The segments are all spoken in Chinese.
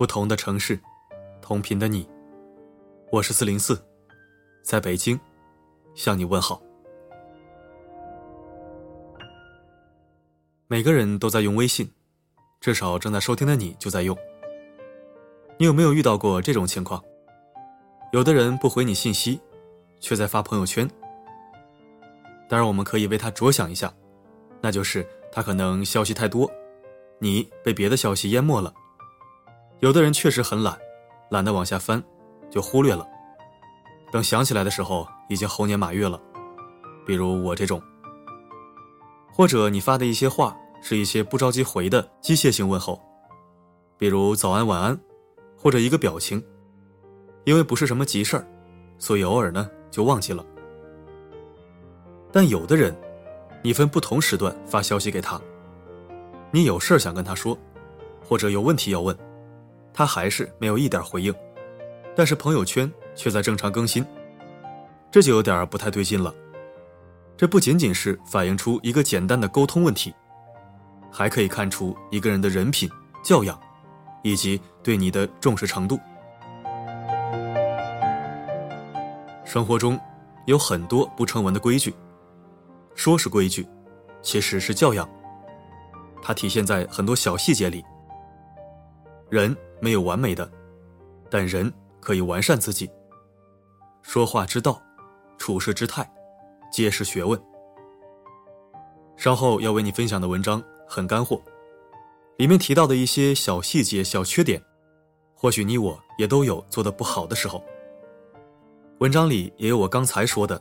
不同的城市，同频的你，我是四零四，在北京向你问好。每个人都在用微信，至少正在收听的你就在用。你有没有遇到过这种情况？有的人不回你信息，却在发朋友圈。当然，我们可以为他着想一下，那就是他可能消息太多，你被别的消息淹没了。有的人确实很懒，懒得往下翻，就忽略了。等想起来的时候，已经猴年马月了。比如我这种，或者你发的一些话是一些不着急回的机械性问候，比如早安、晚安，或者一个表情，因为不是什么急事儿，所以偶尔呢就忘记了。但有的人，你分不同时段发消息给他，你有事儿想跟他说，或者有问题要问。他还是没有一点回应，但是朋友圈却在正常更新，这就有点不太对劲了。这不仅仅是反映出一个简单的沟通问题，还可以看出一个人的人品、教养，以及对你的重视程度。生活中有很多不成文的规矩，说是规矩，其实是教养，它体现在很多小细节里。人。没有完美的，但人可以完善自己。说话之道，处事之态，皆是学问。稍后要为你分享的文章很干货，里面提到的一些小细节、小缺点，或许你我也都有做的不好的时候。文章里也有我刚才说的，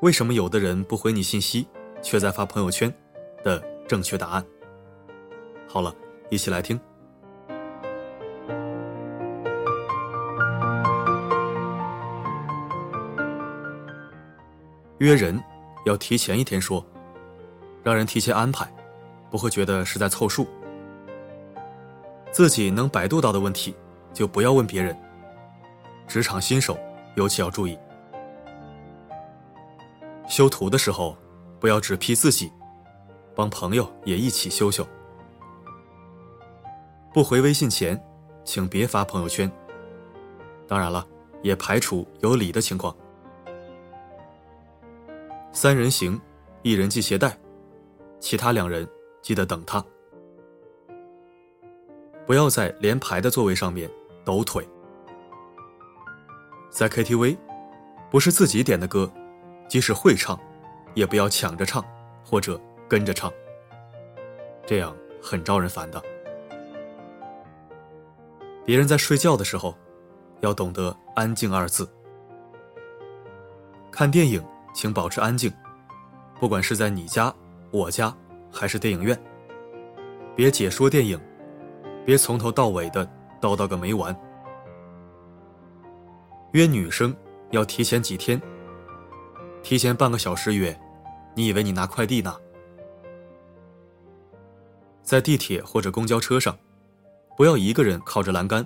为什么有的人不回你信息，却在发朋友圈，的正确答案。好了，一起来听。约人要提前一天说，让人提前安排，不会觉得是在凑数。自己能百度到的问题就不要问别人。职场新手尤其要注意，修图的时候不要只批自己，帮朋友也一起修修。不回微信前，请别发朋友圈。当然了，也排除有理的情况。三人行，一人系鞋带，其他两人记得等他。不要在连排的座位上面抖腿。在 KTV，不是自己点的歌，即使会唱，也不要抢着唱或者跟着唱，这样很招人烦的。别人在睡觉的时候，要懂得“安静”二字。看电影。请保持安静，不管是在你家、我家还是电影院。别解说电影，别从头到尾的叨叨个没完。约女生要提前几天，提前半个小时约，你以为你拿快递呢？在地铁或者公交车上，不要一个人靠着栏杆，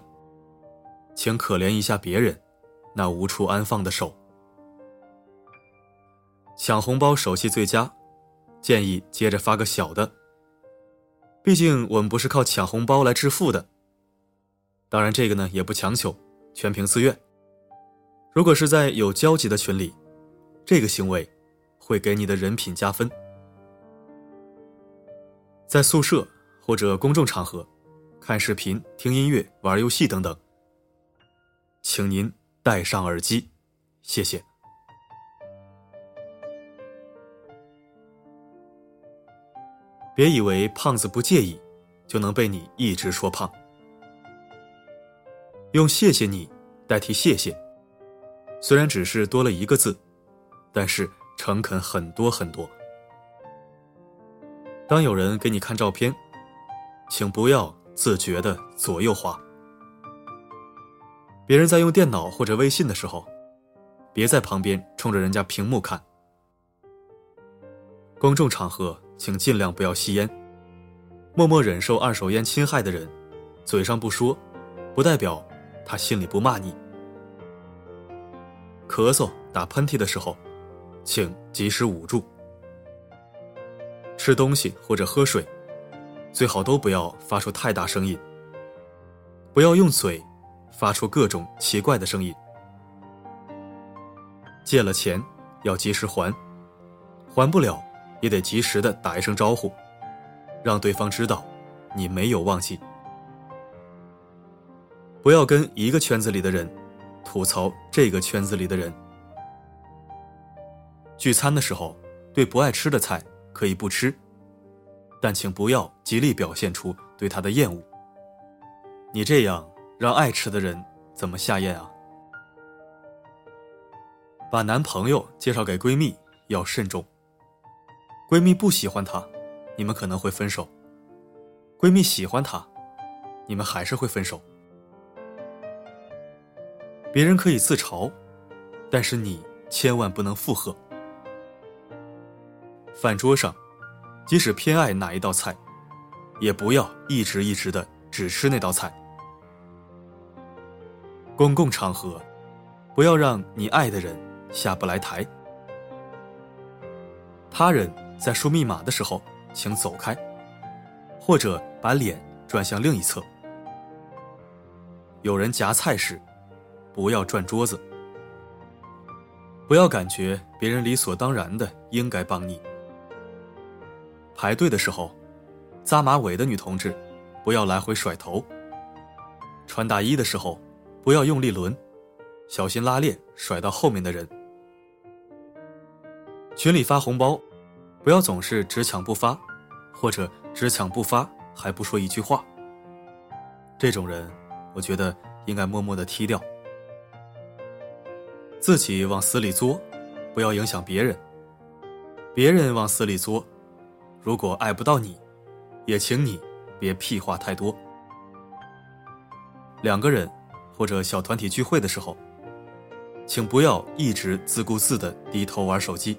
请可怜一下别人，那无处安放的手。抢红包手气最佳，建议接着发个小的。毕竟我们不是靠抢红包来致富的。当然，这个呢也不强求，全凭自愿。如果是在有交集的群里，这个行为会给你的人品加分。在宿舍或者公众场合，看视频、听音乐、玩游戏等等，请您戴上耳机，谢谢。别以为胖子不介意，就能被你一直说胖。用“谢谢你”代替“谢谢”，虽然只是多了一个字，但是诚恳很多很多。当有人给你看照片，请不要自觉的左右滑。别人在用电脑或者微信的时候，别在旁边冲着人家屏幕看。公众场合。请尽量不要吸烟，默默忍受二手烟侵害的人，嘴上不说，不代表他心里不骂你。咳嗽、打喷嚏的时候，请及时捂住。吃东西或者喝水，最好都不要发出太大声音。不要用嘴发出各种奇怪的声音。借了钱要及时还，还不了。也得及时的打一声招呼，让对方知道你没有忘记。不要跟一个圈子里的人吐槽这个圈子里的人。聚餐的时候，对不爱吃的菜可以不吃，但请不要极力表现出对他的厌恶。你这样让爱吃的人怎么下咽啊？把男朋友介绍给闺蜜要慎重。闺蜜不喜欢他，你们可能会分手；闺蜜喜欢他，你们还是会分手。别人可以自嘲，但是你千万不能附和。饭桌上，即使偏爱哪一道菜，也不要一直一直的只吃那道菜。公共场合，不要让你爱的人下不来台。他人。在输密码的时候，请走开，或者把脸转向另一侧。有人夹菜时，不要转桌子，不要感觉别人理所当然的应该帮你。排队的时候，扎马尾的女同志，不要来回甩头。穿大衣的时候，不要用力抡，小心拉链甩到后面的人。群里发红包。不要总是只抢不发，或者只抢不发还不说一句话。这种人，我觉得应该默默的踢掉。自己往死里作，不要影响别人。别人往死里作，如果爱不到你，也请你别屁话太多。两个人或者小团体聚会的时候，请不要一直自顾自的低头玩手机。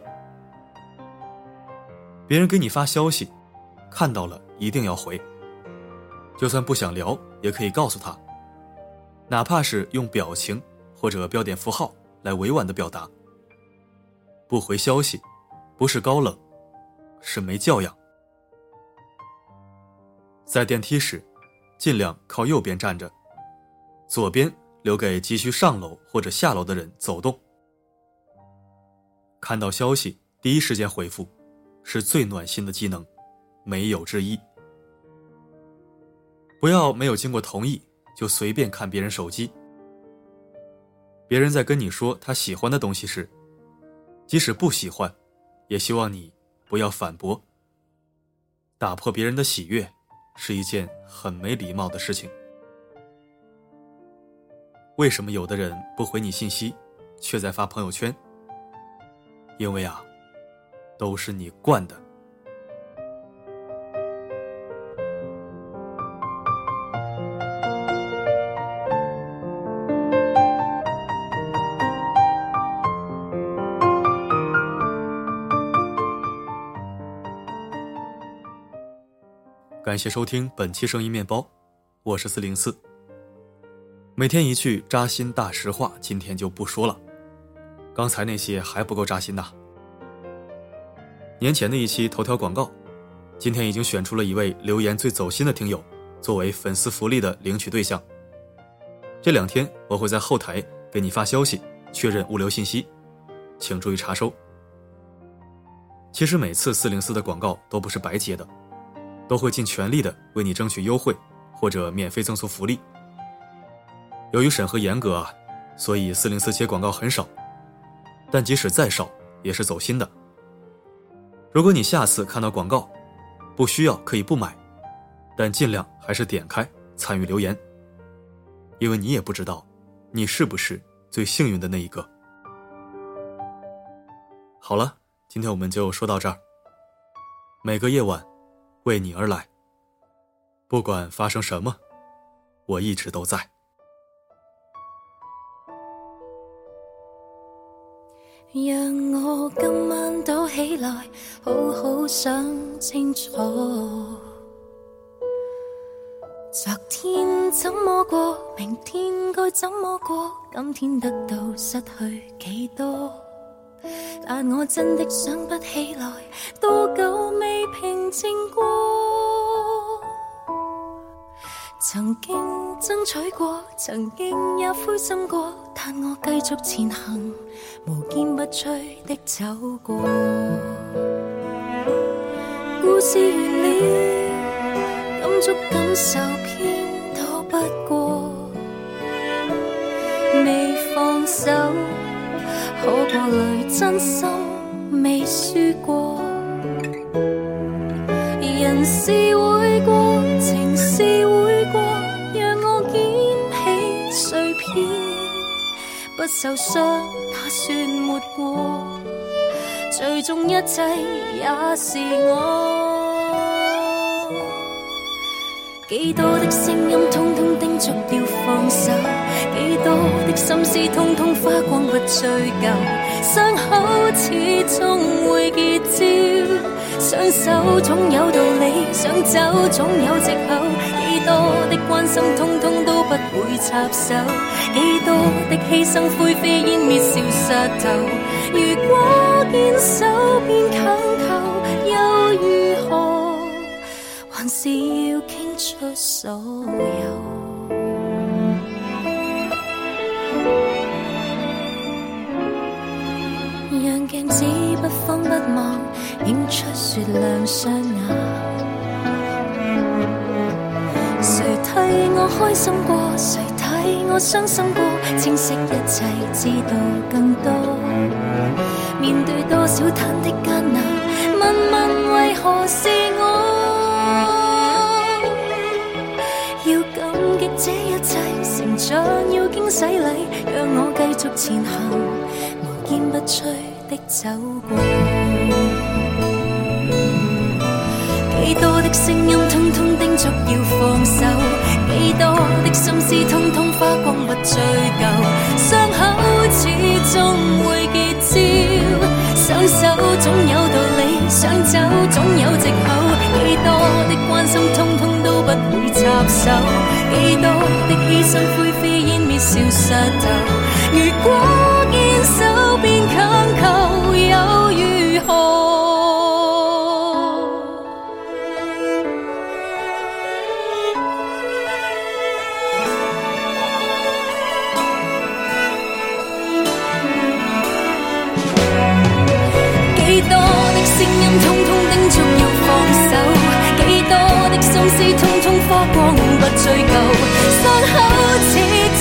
别人给你发消息，看到了一定要回。就算不想聊，也可以告诉他，哪怕是用表情或者标点符号来委婉的表达。不回消息，不是高冷，是没教养。在电梯时，尽量靠右边站着，左边留给急需上楼或者下楼的人走动。看到消息，第一时间回复。是最暖心的技能，没有之一。不要没有经过同意就随便看别人手机。别人在跟你说他喜欢的东西时，即使不喜欢，也希望你不要反驳。打破别人的喜悦，是一件很没礼貌的事情。为什么有的人不回你信息，却在发朋友圈？因为啊。都是你惯的。感谢收听本期声音面包，我是四零四。每天一句扎心大实话，今天就不说了，刚才那些还不够扎心的。年前的一期头条广告，今天已经选出了一位留言最走心的听友，作为粉丝福利的领取对象。这两天我会在后台给你发消息，确认物流信息，请注意查收。其实每次四零四的广告都不是白接的，都会尽全力的为你争取优惠或者免费赠送福利。由于审核严格啊，所以四零四接广告很少，但即使再少也是走心的。如果你下次看到广告，不需要可以不买，但尽量还是点开参与留言，因为你也不知道，你是不是最幸运的那一个。好了，今天我们就说到这儿。每个夜晚，为你而来，不管发生什么，我一直都在。让我今晚躲起来，好好想清楚。昨天怎么过，明天该怎么过，今天得到失去几多？但我真的想不起来，多久未平静过？曾经争取过，曾经也灰心过。但我继续前行，无坚不摧的走过。故事完了，感触感受偏躲不过。未放手，可过累，真心未输过。人是会。不受伤，那算没过；最终一切也是我。几多的声音，通通叮嘱要放手；几多的心思，通通花光不追究。伤口始终会结焦。想手总有道理，想走总有藉口。几多的关心，通通都不会插手。几多的牺牲，灰飞烟灭，消失掉。如果坚守变强求，又如何？还是要倾出所有。让镜子不慌不忙。映出雪亮双眼。谁替我开心过？谁替我伤心过？清晰一切，知道更多。面对多少忐忑艰难，问问为何是我？要感激这一切，成长要经洗礼，让我继续前行，无坚不摧的走过。几多的声音，通通叮嘱要放手；几多的心思，通通花光不追究。伤口始终会结焦，想走总有道理，想走总有借口。几多的关心，通通都不会插手；几多的牺牲，灰飞烟灭消失掉。如果坚守，便强求。追究伤口，始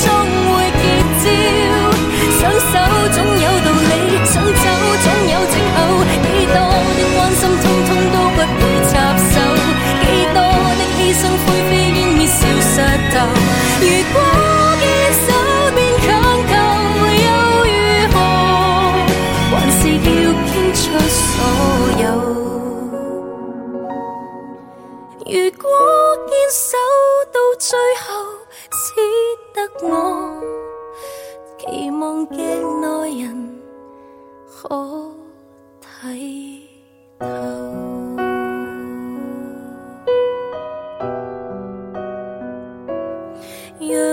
终会结焦。双手总有道理，想走。you